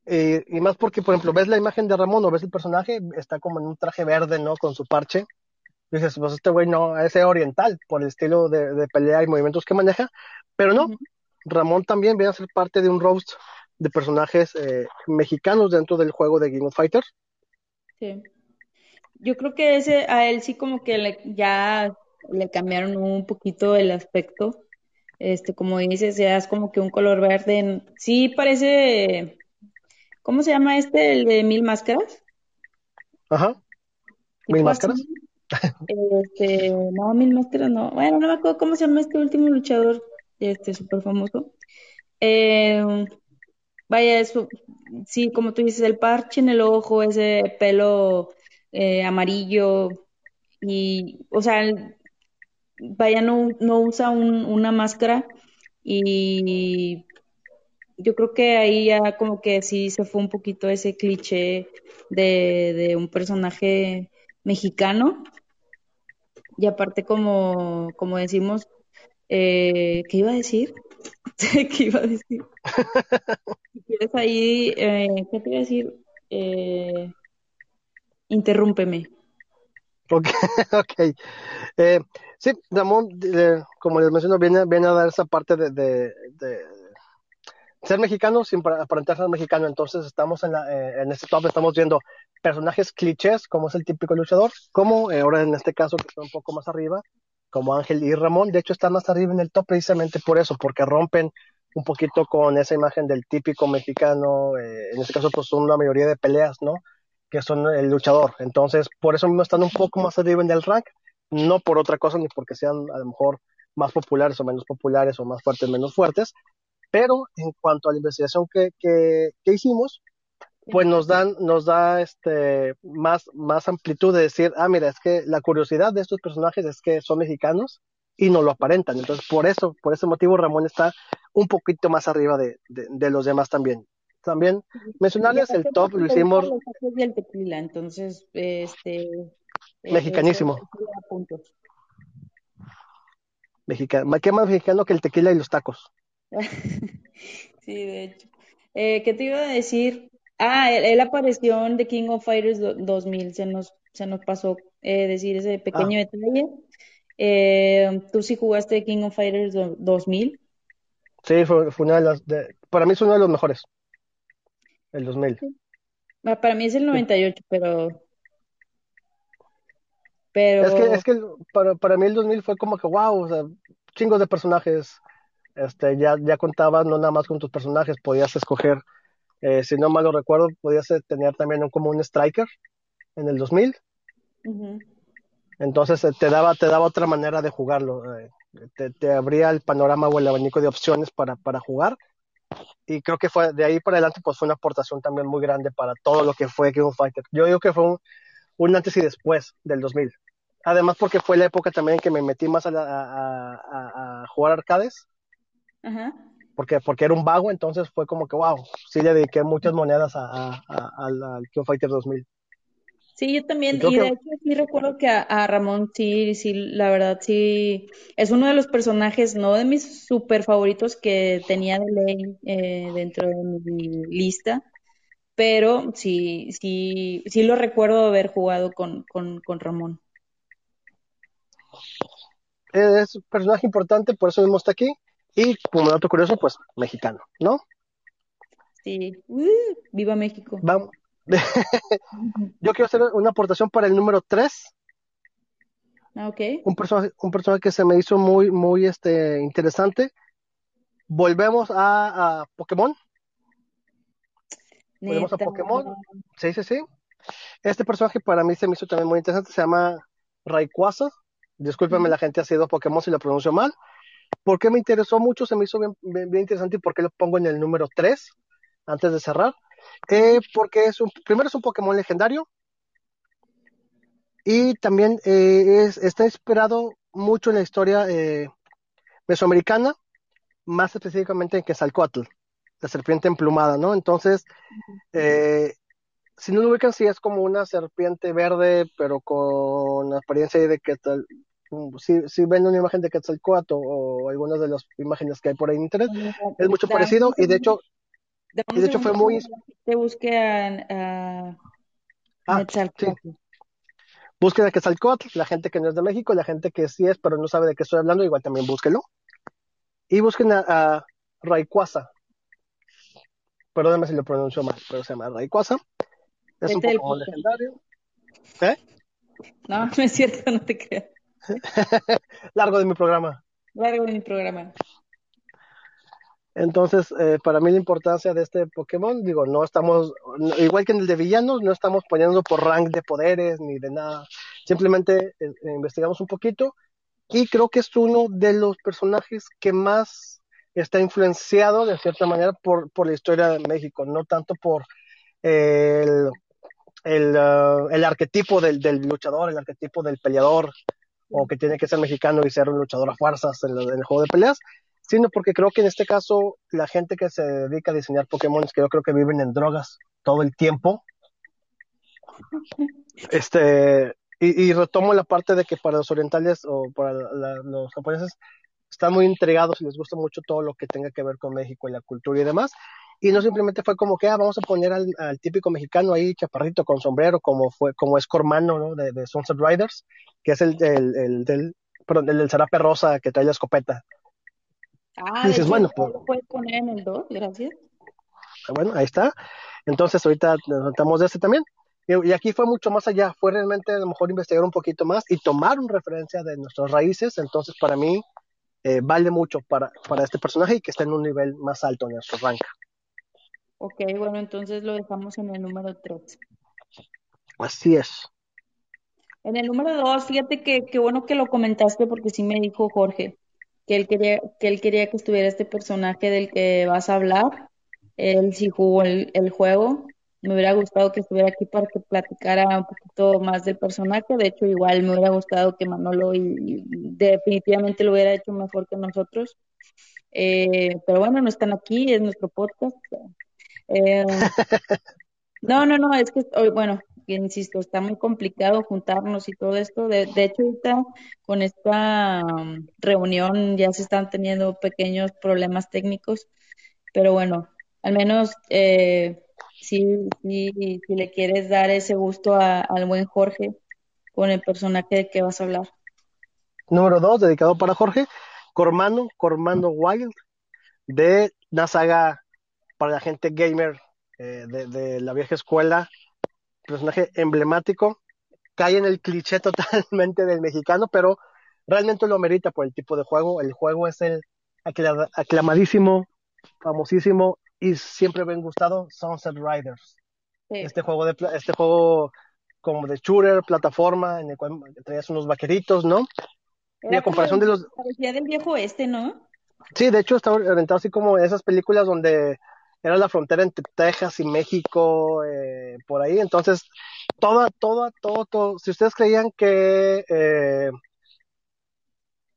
y más porque, por ejemplo, ves la imagen de Ramón o ves el personaje, está como en un traje verde, ¿no? Con su parche. Dices, pues este güey no, es oriental por el estilo de, pelea y movimientos que maneja, pero no. Ramón también viene a ser parte de un roast de personajes eh, mexicanos dentro del juego de Game of Fighters. Sí. Yo creo que ese a él sí como que le, ya le cambiaron un poquito el aspecto. Este, como dices, ya es como que un color verde. Sí parece, ¿cómo se llama este? El de Mil Máscaras. Ajá. Mil Máscaras. Este, no, Mil Máscaras no. Bueno, no me acuerdo cómo se llama este último luchador, este, súper famoso. Eh, vaya, eso, sí, como tú dices, el parche en el ojo, ese pelo eh, amarillo y, o sea, vaya, no, no usa una máscara y yo creo que ahí ya como que sí se fue un poquito ese cliché de, un personaje mexicano y aparte como, como decimos, eh, ¿qué iba a decir? <laughs> ¿Qué iba a decir? <laughs> si quieres ahí, eh, ¿qué te iba a decir? Eh, interrúmpeme. Ok, <laughs> ok. Eh, sí, Ramón, como les menciono, viene, viene a dar esa parte de, de, ser mexicano sin aparentar ser mexicano. Entonces estamos en, la, eh, en este top, estamos viendo personajes clichés, como es el típico luchador, como eh, ahora en este caso que está un poco más arriba, como Ángel y Ramón. De hecho, están más arriba en el top precisamente por eso, porque rompen un poquito con esa imagen del típico mexicano, en este caso pues son la mayoría de peleas, ¿no? que son el luchador. Entonces, por eso mismo están un poco más arriba en el rank, no por otra cosa ni porque sean a lo mejor más populares o menos populares o más fuertes menos fuertes, pero en cuanto a la investigación que, que, hicimos, pues nos dan, nos da este más, más amplitud de decir, ah, mira, es que la curiosidad de estos personajes es que son mexicanos y no lo aparentan. Entonces, por eso, por ese motivo, Ramón está un poquito más arriba de, de los demás también también mencionarles el top, lo hicimos. el tequila, entonces, este. Eh, Mexicanísimo. Mexicano. ¿Qué más mexicano que el tequila y los tacos? <laughs> sí, de hecho. Eh, ¿Qué te iba a decir? Ah, él, apareció en The King of Fighters 2000, se nos, se nos pasó eh, decir ese pequeño ah. detalle. Eh, ¿Tú sí jugaste King of Fighters 2000? Sí, fue, fue una de las, para mí es uno de los mejores el 2000. Ah, para mí es el 98, pero... Pero... Es que, es que para, para mí el 2000 fue como que, wow, o sea, chingos de personajes. Este, ya, ya contabas no nada más con tus personajes, podías escoger, eh, si no mal lo recuerdo, podías tener también un, como un striker en el 2000. Entonces eh, te daba, te daba otra manera de jugarlo. Eh, te, te, abría el panorama o el abanico de opciones para, para jugar y creo que fue de ahí para adelante pues fue una aportación también muy grande para todo lo que fue King of Fighters. Yo digo que fue un, antes y después del 2000. Además porque fue la época también en que me metí más a, a, jugar arcades. Porque, porque era un vago, entonces fue como que, wow, sí le dediqué muchas monedas al King of Fighters 2000. Sí, yo también, y, de hecho sí recuerdo que a, Ramón sí, sí, la verdad sí, es uno de los personajes, no de mis super favoritos que tenía de ley eh, dentro de mi lista, pero sí, sí, sí lo recuerdo haber jugado con, con, con Ramón. Es un personaje importante, por eso mismo está aquí, y como dato curioso, pues mexicano, ¿no? Sí, uh, viva México. Vamos, <laughs> Yo quiero hacer una aportación para el número 3. Ah, ok. Un personaje, un personaje que se me hizo muy, muy este, interesante. Volvemos a, a Pokémon. Volvemos a Pokémon. Sí, sí, sí. Este personaje para mí se me hizo también muy interesante. Se llama Rayquaza. Discúlpeme la gente ha sido Pokémon si lo pronuncio mal. ¿Por qué me interesó mucho? Se me hizo bien, bien, bien interesante y por qué lo pongo en el número 3 antes de cerrar. Eh, porque es un, primero es un Pokémon legendario y también eh, es, está inspirado mucho en la historia eh, mesoamericana, más específicamente en Quetzalcoatl, la serpiente emplumada, ¿no? Entonces, si no lo ubican, sí es como una serpiente verde, pero con apariencia de mm, si, si ven una imagen de Quetzalcoatl o, algunas de las imágenes que hay por ahí en internet, es mucho parecido y de hecho, y de hecho fue muy... Te busqué a, ah, Quetzalcoatl. Busquen a Quetzalcoatl, la gente que no es de México, la gente que sí es, pero no sabe de qué estoy hablando, igual también búsquenlo. Y busquen a, a Rayquaza. Perdóname si lo pronuncio mal, pero se llama Rayquaza. Es un poco legendario. ¿Eh? No, <laughs> no es cierto, no te creas. <laughs> Largo de mi programa. Largo de mi programa. Entonces, eh, para mí la importancia de este Pokémon, digo, no estamos, igual que en el de villanos, no estamos poniendo por rank de poderes ni de nada. Simplemente eh, investigamos un poquito y creo que es uno de los personajes que más está influenciado de cierta manera por, por la historia de México, no tanto por el, el, uh, el arquetipo del, del, luchador, el arquetipo del peleador, o que tiene que ser mexicano y ser un luchador a fuerzas en, el juego de peleas, sino porque creo que en este caso la gente que se dedica a diseñar Pokémon, que yo creo que viven en drogas todo el tiempo, este, y, y retomo la parte de que para los orientales o para los japoneses están muy intrigados y les gusta mucho todo lo que tenga que ver con México y la cultura y demás y no simplemente fue como que ah, vamos a poner al, típico mexicano ahí chaparrito con sombrero como fue como es Cormano ¿no? de, de Sunset Riders que es el, el, el del perdón, el del zarape rosa que trae la escopeta. Ah y dices bueno pues puedes poner en el 2 gracias. Ah, bueno ahí está. Entonces ahorita nos saltamos de este también. Y aquí fue mucho más allá, fue realmente a lo mejor investigar un poquito más y tomar una referencia de nuestras raíces, entonces para mí eh, vale mucho para, para este personaje y que está en un nivel más alto en nuestro rank. Ok, bueno, entonces lo dejamos en el número 3. Así es. En el número 2, fíjate que qué bueno que lo comentaste porque sí me dijo Jorge que él quería que él quería que estuviera este personaje del que vas a hablar. Él sí jugó el, el juego. Me hubiera gustado que estuviera aquí para que platicara un poquito más del personaje. De hecho, igual me hubiera gustado que Manolo y, definitivamente lo hubiera hecho mejor que nosotros. Eh, pero bueno, no están aquí, es nuestro podcast. Eh, <laughs> no, no, no, es que, bueno, insisto, está muy complicado juntarnos y todo esto. De, de hecho, ahorita con esta um, reunión ya se están teniendo pequeños problemas técnicos, pero bueno, al menos eh, si, si, si le quieres dar ese gusto al buen Jorge con el personaje de que vas a hablar. Número dos, dedicado para Jorge, Cormano, Cormano Wild, de la saga para la gente gamer eh, de, la vieja escuela, personaje emblemático, cae en el cliché <laughs> totalmente del mexicano, pero realmente lo merita por el tipo de juego. El juego es el aclamadísimo, famosísimo y siempre bien gustado Sunset Riders. Este juego de este juego como de shooter, plataforma, en el cual traías unos vaqueritos, ¿no? y a comparación de los parecía del viejo este, ¿no? Sí, de hecho está orientado así como esas películas donde era la frontera entre Texas y México, eh, por ahí. Entonces, toda, toda, todo, todo. Si ustedes creían que. Eh,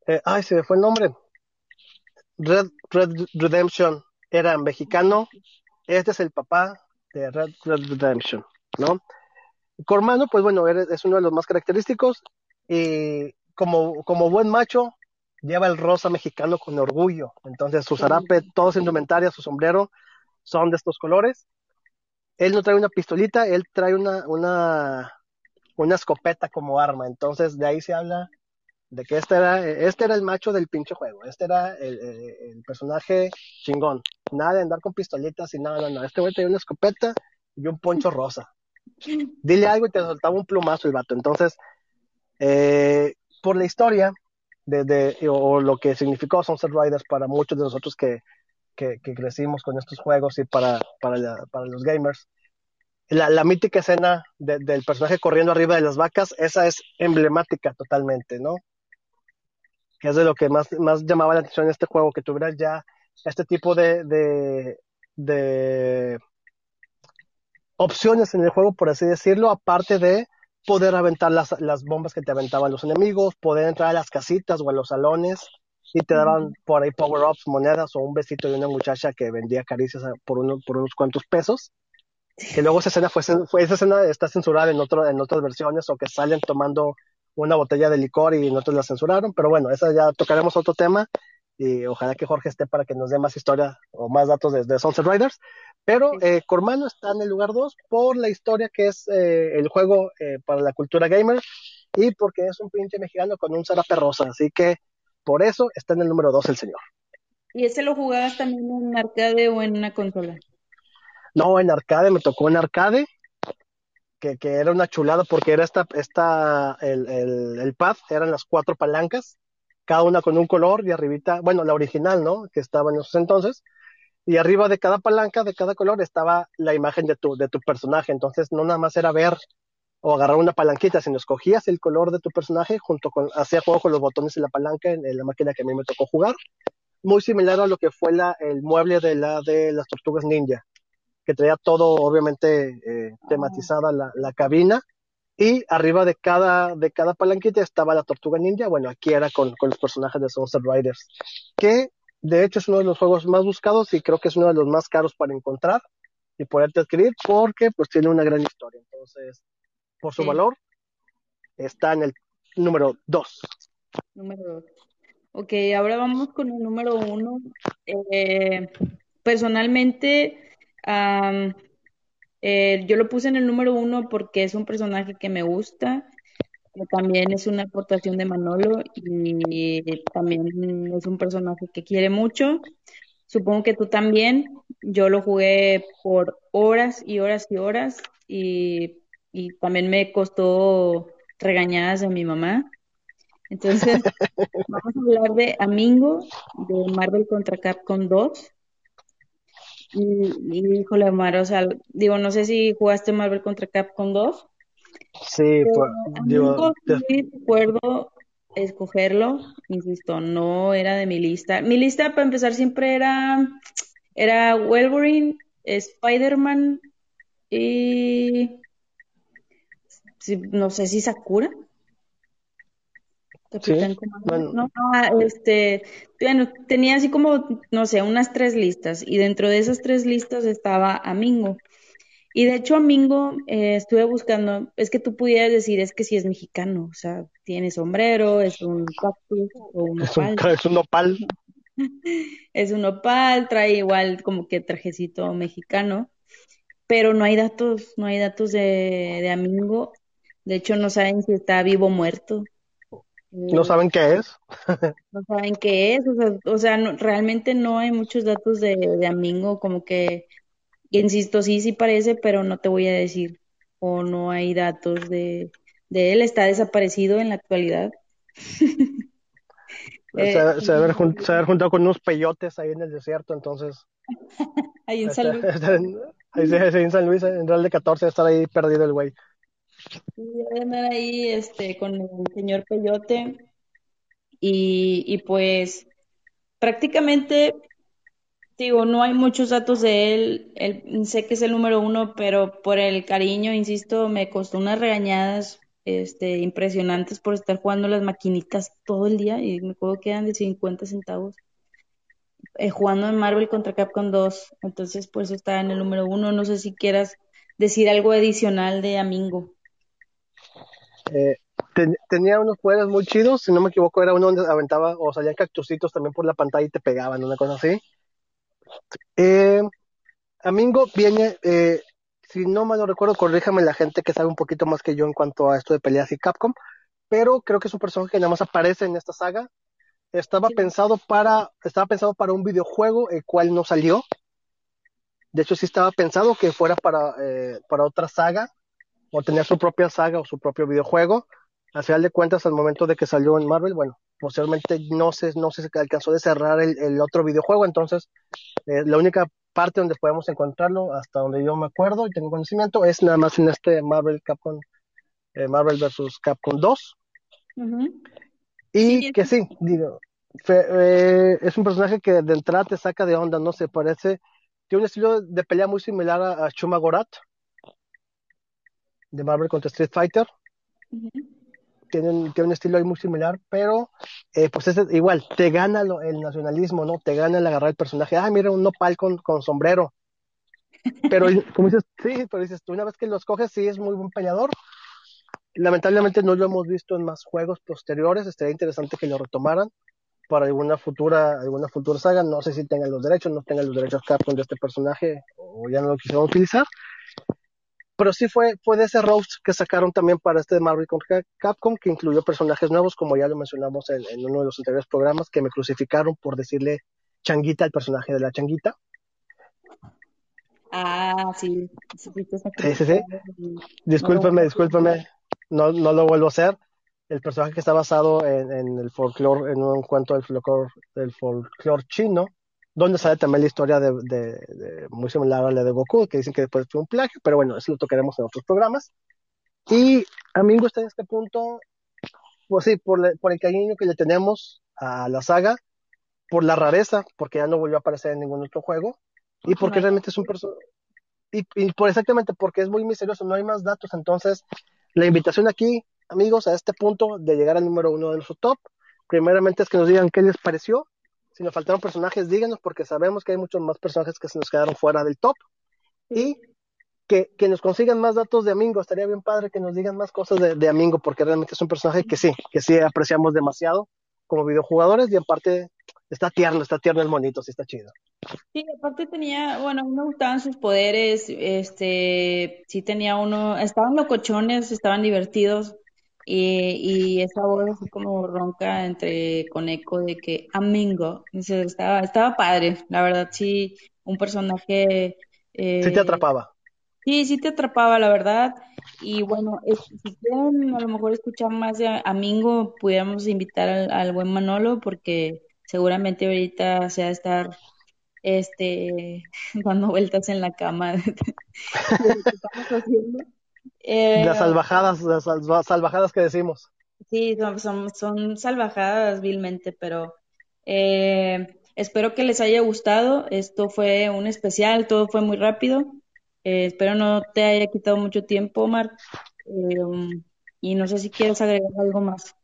eh, ay, se me fue el nombre. Red, Red Redemption era mexicano. Este es el papá de Red Red Redemption, ¿no? Cormano, pues bueno, es uno de los más característicos. Y como, como buen macho, lleva el rosa mexicano con orgullo. Entonces, su zarape, todo su indumentaria, su sombrero, son de estos colores. Él no trae una pistolita, él trae una, una, una escopeta como arma. Entonces de ahí se habla de que este era, este era el macho del pinche juego. Este era el, personaje chingón. Nada de andar con pistolitas y nada, no, no. Este güey trae una escopeta y un poncho rosa. Dile algo y te soltaba un plumazo el vato. Entonces, eh, por la historia de, de, o lo que significó Sunset Riders para muchos de nosotros que, que, crecimos con estos juegos y para, para, para los gamers. La, la mítica escena del personaje corriendo arriba de las vacas, esa es emblemática totalmente, ¿no? Que es de lo que más, más llamaba la atención en este juego, que tuvieras ya este tipo de, de, de opciones en el juego, por así decirlo, aparte de poder aventar las, las bombas que te aventaban los enemigos, poder entrar a las casitas o a los salones y te daban por ahí power-ups, monedas o un besito de una muchacha que vendía caricias por, uno, por unos cuantos pesos. Que luego esa escena fue, fue, esa escena está censurada en otro, en otras versiones o que salen tomando una botella de licor y nosotros la censuraron, pero bueno, esa ya tocaremos otro tema y ojalá que Jorge esté para que nos dé más historia o más datos de, Sunset Riders. Pero eh, Cormano está en el lugar 2 por la historia que es eh, el juego eh, para la cultura gamer y porque es un pinche mexicano con un zarape rosa, así que por eso está en el número 2 el señor. ¿Y ese lo jugabas también en arcade o en una consola? No, en arcade, me tocó en arcade, que, que era una chulada porque era esta, esta, el, el, el pad, eran las cuatro palancas, cada una con un color y arribita, bueno, la original, ¿no? Que estaba en esos entonces, y arriba de cada palanca, de cada color, estaba la imagen de tu, de tu personaje, entonces no nada más era ver o agarrar una palanquita, sino escogías el color de tu personaje junto con, hacía juego con los botones y la palanca en, la máquina que a mí me tocó jugar, muy similar a lo que fue la, el mueble de la de las tortugas ninja, que traía todo obviamente eh, tematizada la, la cabina y arriba de cada, de cada palanquita estaba la tortuga ninja. Bueno, aquí era con, con los personajes de Sunset Riders, que de hecho es uno de los juegos más buscados y creo que es uno de los más caros para encontrar y poderte adquirir porque pues tiene una gran historia. Entonces, por su valor, está en el número 2. Número 2. Ok, ahora vamos con el número 1. Eh, personalmente, eh, yo lo puse en el número uno porque es un personaje que me gusta, también es una aportación de Manolo y también es un personaje que quiere mucho. Supongo que tú también. Yo lo jugué por horas y horas y horas y, también me costó regañadas de mi mamá. Entonces, <laughs> vamos a hablar de Amingo, de Marvel contra Capcom 2. Y, híjole, Omar, o sea, digo, no sé si jugaste Marvel contra Capcom 2. Sí, pues, digo, sí recuerdo escogerlo, insisto, no era de mi lista. Mi lista para empezar siempre era era Wolverine, Spider-Man y no sé si Sakura. Sí, No, ah, este, bueno, tenía así como, no sé, unas tres listas y dentro de esas tres listas estaba Amingo. Y de hecho Amingo eh, estuve buscando, es que tú pudieras decir, es que si es mexicano, o sea, tiene sombrero, es un cactus o un es un, <laughs> es un opal. <laughs> es un opal, trae igual como que trajecito mexicano, pero no hay datos, no hay datos de, de Amingo. De hecho, no saben si está vivo o muerto. No saben qué es. <laughs> no saben qué es, o sea, o sea realmente no hay muchos datos de, de Amingo, como que, insisto, sí, sí parece, pero no te voy a decir, o no hay datos de, de él, está desaparecido en la actualidad. <laughs> se, se, debe haber juntado con unos peyotes ahí en el desierto, entonces. <laughs> ahí en San Luis. ahí, en San Luis, en Real de 14, estar ahí perdido el güey. Voy a andar ahí este, con el señor Peyote y, y pues prácticamente, digo, no hay muchos datos de él. él. Sé que es el número uno, pero por el cariño, insisto, me costó unas regañadas este, impresionantes por estar jugando las maquinitas todo el día y me acuerdo que eran de 50 centavos. Eh, jugando en Marvel contra Capcom 2, entonces por eso está en el número uno. No sé si quieras decir algo adicional de Amingo. Eh, tenía unos poderes muy chidos, si no me equivoco, era uno donde aventaba o salían cactusitos también por la pantalla y te pegaban, una cosa así. Eh, Amingo viene, eh, si no mal lo recuerdo, corríjame la gente que sabe un poquito más que yo en cuanto a esto de peleas y Capcom, pero creo que es un personaje que nada más aparece en esta saga. Estaba pensado para, estaba pensado para un videojuego, el cual no salió. De hecho, sí estaba pensado que fuera para, eh, para otra saga, o tenía su propia saga o su propio videojuego. Al final de cuentas, al momento de que salió en Marvel, bueno, posteriormente no se, no se alcanzó de cerrar el, otro videojuego, entonces eh, la única parte donde podemos encontrarlo, hasta donde yo me acuerdo y tengo conocimiento, es nada más en este Marvel Capcom, eh, Marvel vs. Capcom 2. Y que sí, digo, eh, es un personaje que de entrada te saca de onda, no se parece, tiene un estilo de pelea muy similar a, a Chuma Gorat, de Marvel contra Street Fighter. tienen, tiene un estilo ahí muy similar, pero eh, pues es igual, te gana el nacionalismo, ¿no? Te gana el agarrar el personaje. Ah, mira, un nopal con, con sombrero. Pero, como dices, sí, pero dices, tú una vez que lo escoges, sí es muy buen peleador, Lamentablemente no lo hemos visto en más juegos posteriores, estaría interesante que lo retomaran para alguna futura, alguna futura saga, no sé si tengan los derechos, no tengan los derechos Capcom de este personaje o ya no lo quisieron utilizar, pero sí fue, fue de ese roast que sacaron también para este Marvel con Capcom, que incluyó personajes nuevos, como ya lo mencionamos en, en uno de los anteriores programas, que me crucificaron por decirle changuita al personaje de la changuita. Ah, sí. Sí, sí, sí. Discúlpeme, discúlpeme. No, no lo vuelvo a hacer. El personaje que está basado en, en el folclore, en un cuento del folclore, del folclore chino, donde sale también la historia de, de, muy similar a la de Goku, que dicen que después fue un plagio, pero bueno, eso lo tocaremos en otros programas. Y Amingo está en este punto, pues sí, por, por el cariño que le tenemos a la saga, por la rareza, porque ya no volvió a aparecer en ningún otro juego, y porque realmente es un personaje, y, y, por exactamente porque es muy misterioso, no hay más datos, entonces la invitación aquí, amigos, a este punto de llegar al número uno de nuestro top, primeramente es que nos digan qué les pareció, si nos faltaron personajes, díganos, porque sabemos que hay muchos más personajes que se nos quedaron fuera del top, y que, que, nos consigan más datos de Amingo. Estaría bien padre que nos digan más cosas de, de, Amingo, porque realmente es un personaje que sí, que sí apreciamos demasiado como videojugadores y aparte está tierno, está tierno el monito, sí está chido. Sí, aparte tenía, bueno, me gustaban sus poderes, este, sí tenía uno, estaban locochones, estaban divertidos y, y esa voz así como ronca entre con eco de que Amingo, estaba, estaba padre, la verdad sí, un personaje... Eh, sí te atrapaba. Sí, sí te atrapaba, la verdad. Y bueno, es, si quieren a lo mejor escuchar más de Amingo, pudiéramos invitar al, al buen Manolo porque seguramente ahorita se va a estar este <laughs> dando vueltas en la cama <laughs> Eh, las salvajadas, las salvajadas que decimos. Sí, son, son, son salvajadas vilmente, pero eh, espero que les haya gustado. Esto fue un especial, todo fue muy rápido. Eh, espero no te haya quitado mucho tiempo, Omar. Eh, y no sé si quieres agregar algo más.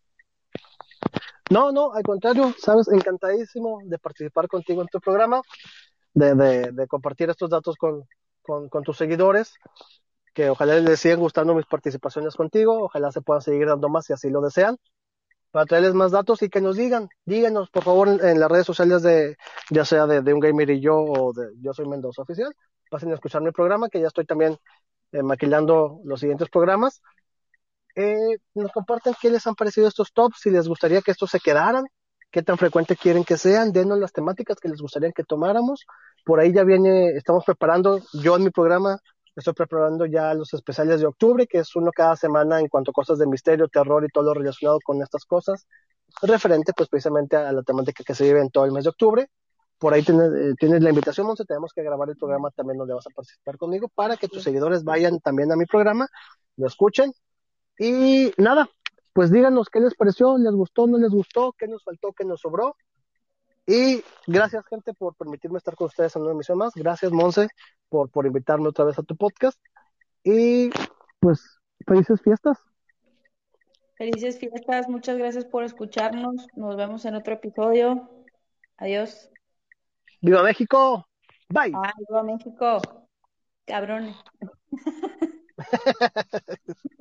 No, no, al contrario, sabes, encantadísimo de participar contigo en tu programa, de, de, de compartir estos datos con, con, con, tus seguidores, que ojalá les sigan gustando mis participaciones contigo, ojalá se puedan seguir dando más si así lo desean, para traerles más datos y que nos digan, díganos por favor en, las redes sociales de, ya sea de, un gamer y yo o de Yo Soy Mendoza Oficial, pasen a escuchar mi programa, que ya estoy también eh, maquilando los siguientes programas, eh, nos compartan qué les han parecido estos tops, si les gustaría que estos se quedaran, qué tan frecuente quieren que sean, denos las temáticas que les gustaría que tomáramos. Por ahí ya viene, estamos preparando, yo en mi programa estoy preparando ya los especiales de octubre, que es uno cada semana en cuanto a cosas de misterio, terror y todo lo relacionado con estas cosas, referente pues precisamente a la temática que se vive en todo el mes de octubre. Por ahí tienes, eh, tienes la invitación, Monse, tenemos que grabar el programa también donde vas a participar conmigo para que tus seguidores vayan también a mi programa, lo escuchen y nada, pues díganos qué les pareció, les gustó, no les gustó, qué nos faltó, qué nos sobró. Y gracias, gente, por permitirme estar con ustedes en una emisión más. Gracias, Monse, por, por invitarme otra vez a tu podcast. Y pues, felices fiestas. Felices fiestas, muchas gracias por escucharnos. Nos vemos en otro episodio. Adiós. ¡Viva México! Bye. Ah, ¡Viva México! Cabrones. <laughs>